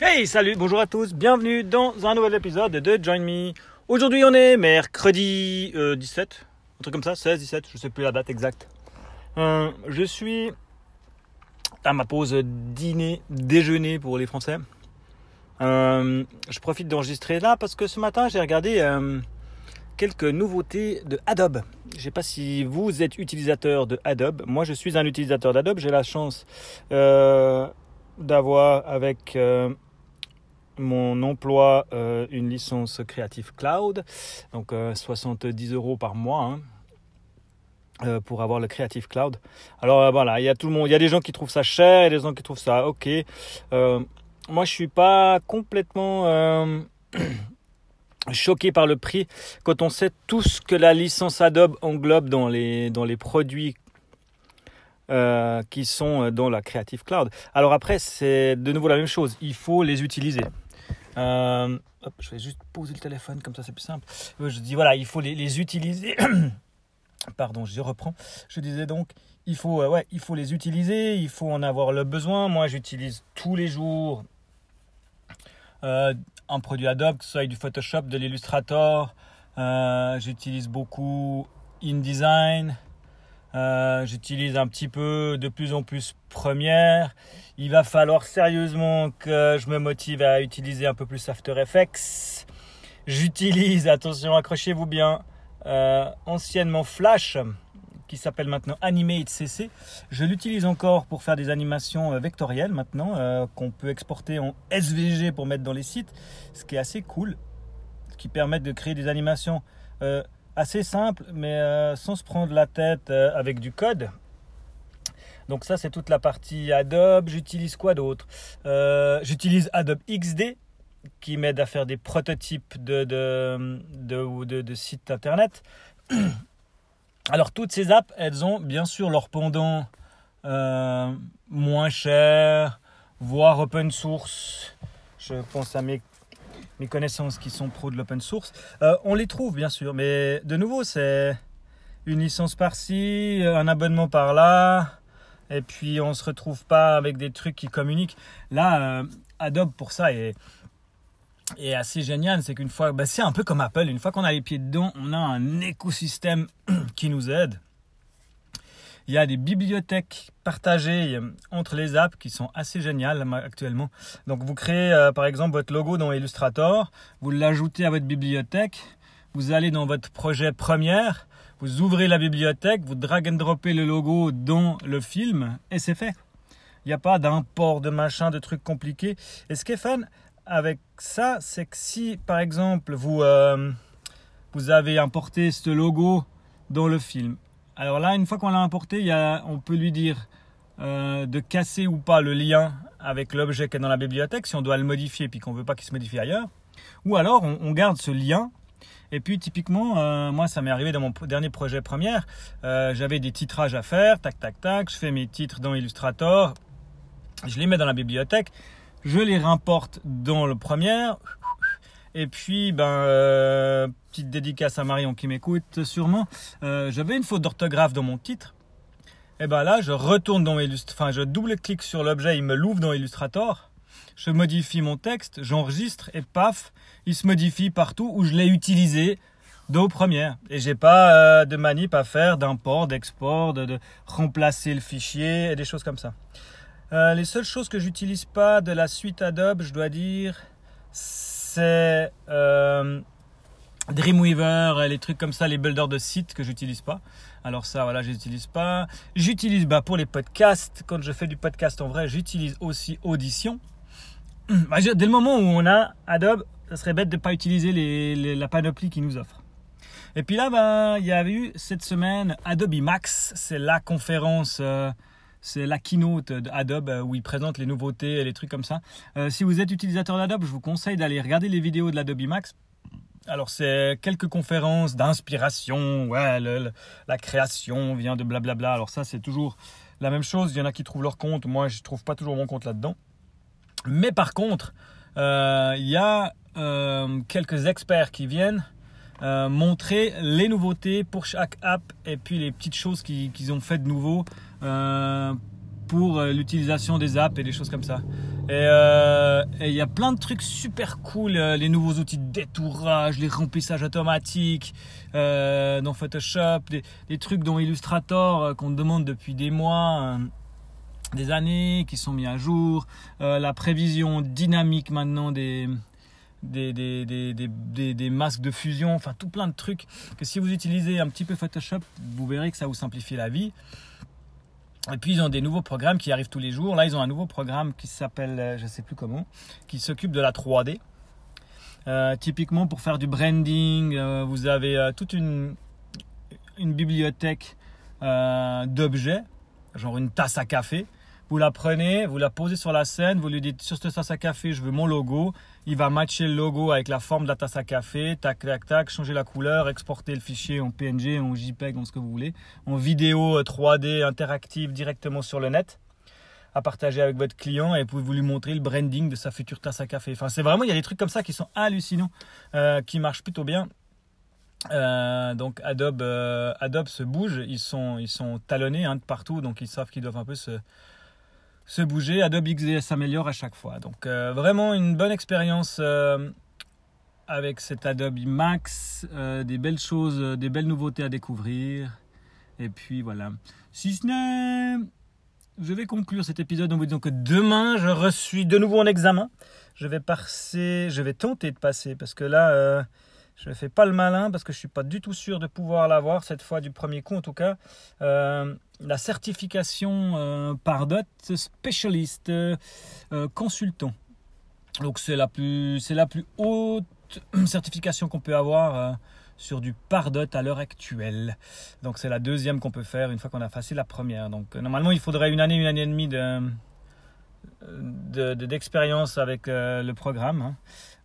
Hey, salut, bonjour à tous, bienvenue dans un nouvel épisode de Join Me. Aujourd'hui, on est mercredi 17, un truc comme ça, 16, 17, je sais plus la date exacte. Euh, je suis à ma pause dîner, déjeuner pour les Français. Euh, je profite d'enregistrer là parce que ce matin, j'ai regardé euh, quelques nouveautés de Adobe. Je ne sais pas si vous êtes utilisateur de Adobe. Moi, je suis un utilisateur d'Adobe. J'ai la chance d'avoir avec mon emploi euh, une licence Creative Cloud, donc 70 euh, euros par mois. Hein, euh, pour avoir le Creative Cloud. Alors voilà, il y a tout le monde, il y a des gens qui trouvent ça cher, et des gens qui trouvent ça ok. moi, je suis pas complètement choqué par le prix quand on sait tout ce que la licence Adobe englobe dans les produits qui sont dans la Creative Cloud. Alors après, c'est de nouveau la même chose. Il faut les utiliser. Euh, je vais juste poser le téléphone, comme ça c'est plus simple. Euh, je dis voilà, il faut les, utiliser. Pardon, je reprends. Je disais donc, il faut, euh, ouais, il faut les utiliser, il faut en avoir le besoin. Moi, j'utilise tous les jours un produit Adobe, que ce soit du Photoshop, de l'Illustrator. j'utilise beaucoup InDesign. Euh, j'utilise un petit peu de plus en plus Première. Il va falloir sérieusement que je me motive à utiliser un peu plus After Effects. J'utilise, attention, accrochez-vous bien, euh, anciennement Flash, qui s'appelle maintenant Animate CC. Je l'utilise encore pour faire des animations euh, vectorielles maintenant, qu'on peut exporter en SVG pour mettre dans les sites, ce qui est assez cool, ce qui permet de créer des animations assez simple, mais euh, sans se prendre la tête euh, avec du code. Donc ça, c'est toute la partie Adobe. J'utilise quoi d'autre? Euh, J'utilise Adobe XD, qui m'aide à faire des prototypes de, de, de, de, sites internet. Alors toutes ces apps, elles ont bien sûr leur pendant moins cher, voire open source. Je pense à mes mes connaissances qui sont pro de l'open source. Euh, on les trouve bien sûr, mais de nouveau c'est une licence par-ci, un abonnement par-là, et puis on se retrouve pas avec des trucs qui communiquent. Là, euh, Adobe pour ça est, est assez génial, c'est qu'une fois, bah, c'est un peu comme Apple, une fois qu'on a les pieds dedans, on a un écosystème qui nous aide. Il y a des bibliothèques partagées entre les apps qui sont assez géniales actuellement. Donc vous créez euh, par exemple votre logo dans Illustrator, vous l'ajoutez à votre bibliothèque, vous allez dans votre projet première, vous ouvrez la bibliothèque, vous drag and droppez le logo dans le film et c'est fait. Il n'y a pas d'import de machin, de trucs compliqués. Et ce qui est fun avec ça, c'est que si par exemple vous, euh, vous avez importé ce logo dans le film alors là, une fois qu'on l'a importé, on peut lui dire euh, de casser ou pas le lien avec l'objet qui est dans la bibliothèque, si on doit le modifier puis qu'on veut pas qu'il se modifie ailleurs. Ou alors, on, garde ce lien. Et puis, typiquement, euh, moi, ça m'est arrivé dans mon dernier projet première. Euh, j'avais des titrages à faire, tac, tac, tac. Je fais mes titres dans Illustrator. Je les mets dans la bibliothèque. Je les remporte dans le premier. Et puis, ben, euh, petite dédicace à Marion qui m'écoute sûrement. Euh, j'avais une faute d'orthographe dans mon titre. Et ben là, je retourne dans Illustrator, enfin, je double-clique sur l'objet, il me l'ouvre dans Illustrator. Je modifie mon texte, j'enregistre et paf, il se modifie partout où je l'ai utilisé dans première. Et j'ai pas euh, de manip à faire d'import, d'export, de, remplacer le fichier et des choses comme ça. les seules choses que j'utilise pas de la suite Adobe, je dois dire, c'est euh, Dreamweaver, les trucs comme ça, les builders de sites que j'utilise pas. Alors ça, voilà, j'utilise pas. J'utilise bah, pour les podcasts. Quand je fais du podcast en vrai, j'utilise aussi Audition. Bah, dès le moment où on a Adobe, ça serait bête de ne pas utiliser la panoplie qu'ils nous offre. Et puis là, bah, il y a eu cette semaine Adobe Max. C'est la conférence. Euh, c'est la keynote d'Adobe euh, où ils présentent les nouveautés et les trucs comme ça. Euh, si vous êtes utilisateur d'Adobe, je vous conseille d'aller regarder les vidéos de l'Adobe Max. Alors c'est quelques conférences d'inspiration, ouais, la création vient de blablabla. Alors ça c'est toujours la même chose. Il y en a qui trouvent leur compte, moi je trouve pas toujours mon compte là-dedans. Mais par contre, euh, il y a quelques experts qui viennent montrer les nouveautés pour chaque app et puis les petites choses qu'ils ont fait de nouveau pour euh, l'utilisation des apps et des choses comme ça. Euh, et il y a plein de trucs super cool, euh, les nouveaux outils de détourage, les remplissages automatiques euh, dans Photoshop, des, trucs dans Illustrator qu'on demande depuis des mois, des années, qui sont mis à jour, la prévision dynamique maintenant des, des, des, des, des, masques de fusion, enfin tout plein de trucs que si vous utilisez un petit peu Photoshop, vous verrez que ça vous simplifie la vie. Et puis ils ont des nouveaux programmes qui arrivent tous les jours. Là, ils ont un nouveau programme qui s'appelle, euh, je ne sais plus comment, qui s'occupe de la 3D. Euh, typiquement pour faire du branding, euh, vous avez toute une, une bibliothèque d'objets, genre une tasse à café. Vous la prenez, vous la posez sur la scène, vous lui dites sur cette tasse à café, je veux mon logo. Il va matcher le logo avec la forme de la tasse à café, tac, tac, tac, changer la couleur, exporter le fichier en PNG, en JPEG, en ce que vous voulez, en vidéo 3D euh, interactive directement sur le net à partager avec votre client et vous lui montrer le branding de sa future tasse à café. Enfin, c'est vraiment, il y a des trucs comme ça qui sont hallucinants, euh, qui marchent plutôt bien. Euh, donc Adobe, Adobe se bouge, ils sont, ils sont talonnés hein, de partout, donc ils savent qu'ils doivent un peu se, se bouger. Adobe XD s'améliore à chaque fois. Donc euh, vraiment une bonne expérience euh, avec cet Adobe Max, euh, des belles choses, des belles nouveautés à découvrir. Et puis voilà. Si ce n'est, je vais conclure cet épisode en vous disant que demain je reçois de nouveau un examen. Je vais passer, je vais tenter de passer parce que là je ne fais pas le malin parce que je ne suis pas du tout sûr de pouvoir l'avoir cette fois du premier coup en tout cas. Euh, la certification euh, par dot spécialiste euh, consultant. Donc c'est la plus c'est la plus haute certification qu'on peut avoir sur du Pardot à l'heure actuelle. Donc c'est la deuxième qu'on peut faire une fois qu'on a passé la première. Donc normalement il faudrait une année, une année et demie de, d'expérience avec le programme. Hein.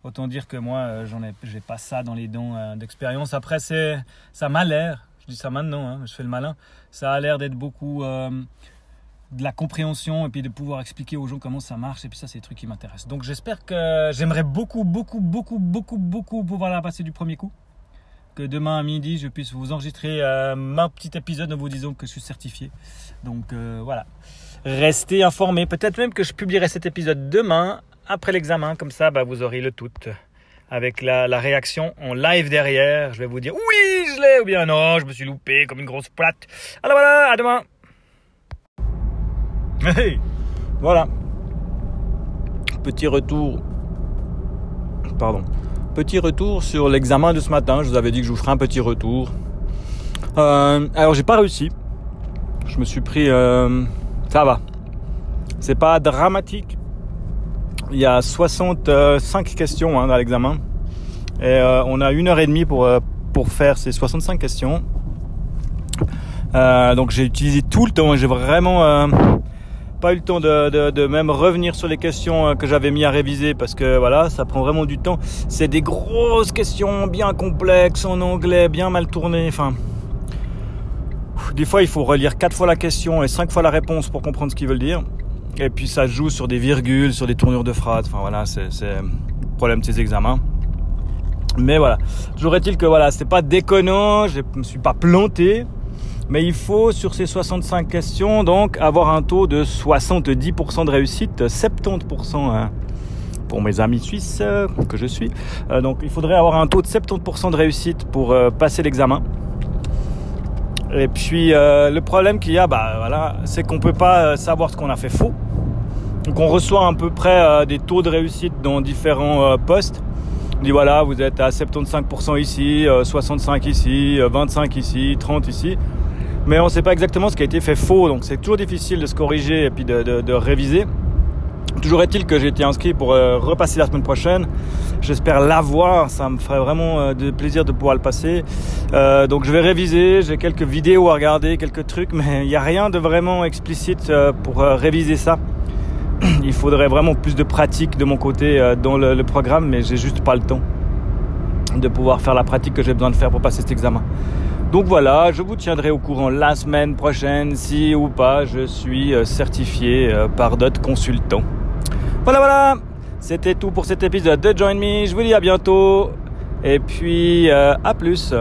Autant dire que moi, euh, j'en ai, j'ai pas ça dans les dons euh, d'expérience. Après, c'est, ça m'a l'air, je dis ça maintenant, hein, je fais le malin, ça a l'air d'être beaucoup euh, de la compréhension et puis de pouvoir expliquer aux gens comment ça marche. Et puis ça, c'est des trucs qui m'intéressent. Donc j'espère que j'aimerais beaucoup, beaucoup, beaucoup, beaucoup, beaucoup pouvoir la passer du premier coup. Que demain à midi, je puisse vous enregistrer ma petit épisode en vous disant que je suis certifié. Donc voilà. Restez informés. Peut-être même que je publierai cet épisode demain après l'examen, comme ça, bah, vous aurez le tout. Avec la, réaction en live derrière, je vais vous dire oui, je l'ai, ou bien non, je me suis loupé comme une grosse plate. Alors voilà, à demain. Voilà. Petit retour. Pardon. Petit retour sur l'examen de ce matin. Je vous avais dit que je vous ferai un petit retour. Euh, alors j'ai pas réussi. Je me suis pris. Euh, ça va. C'est pas dramatique il y a 65 questions hein, dans l'examen. Et euh, on a une heure et demie pour, euh, faire ces 65 questions. Euh, donc j'ai utilisé tout le temps. J'ai vraiment pas eu le temps de, de, même revenir sur les questions que j'avais mis à réviser parce que voilà, ça prend vraiment du temps. C'est des grosses questions bien complexes en anglais, bien mal tournées. Enfin, des fois il faut relire quatre fois la question et cinq fois la réponse pour comprendre ce qu'ils veulent dire. Et puis ça joue sur des virgules, sur des tournures de phrases. Enfin voilà, c'est le problème de ces examens. Mais voilà, toujours est-il que voilà, c'est pas déconnant, je me suis pas planté. Mais il faut sur ces 65 questions donc avoir un taux de 70% de réussite, 70% hein, pour mes amis suisses euh, que je suis. Euh, donc il faudrait avoir un taux de 70% de réussite pour euh, passer l'examen. Et puis le problème qu'il y a, bah voilà, c'est qu'on peut pas savoir ce qu'on a fait faux. Donc on reçoit à peu près euh, des taux de réussite dans différents euh, postes. On dit voilà, vous êtes à 75% ici, 65 euh, ici, 25 ici, 30 ici. Mais on ne sait pas exactement ce qui a été fait faux, donc c'est toujours difficile de se corriger et puis de, réviser. Toujours est-il que j'ai été inscrit pour repasser la semaine prochaine. J'espère l'avoir, ça me ferait vraiment de plaisir de pouvoir le passer. donc je vais réviser, j'ai quelques vidéos à regarder, quelques trucs, mais il n'y a rien de vraiment explicite pour réviser ça. il faudrait vraiment plus de pratique de mon côté euh, dans le, programme, mais j'ai juste pas le temps de pouvoir faire la pratique que j'ai besoin de faire pour passer cet examen. Donc voilà, je vous tiendrai au courant la semaine prochaine si ou pas je suis euh, certifié euh, par d'autres consultants. Voilà, voilà, c'était tout pour cet épisode de Join Me. Je vous dis à bientôt et puis à plus.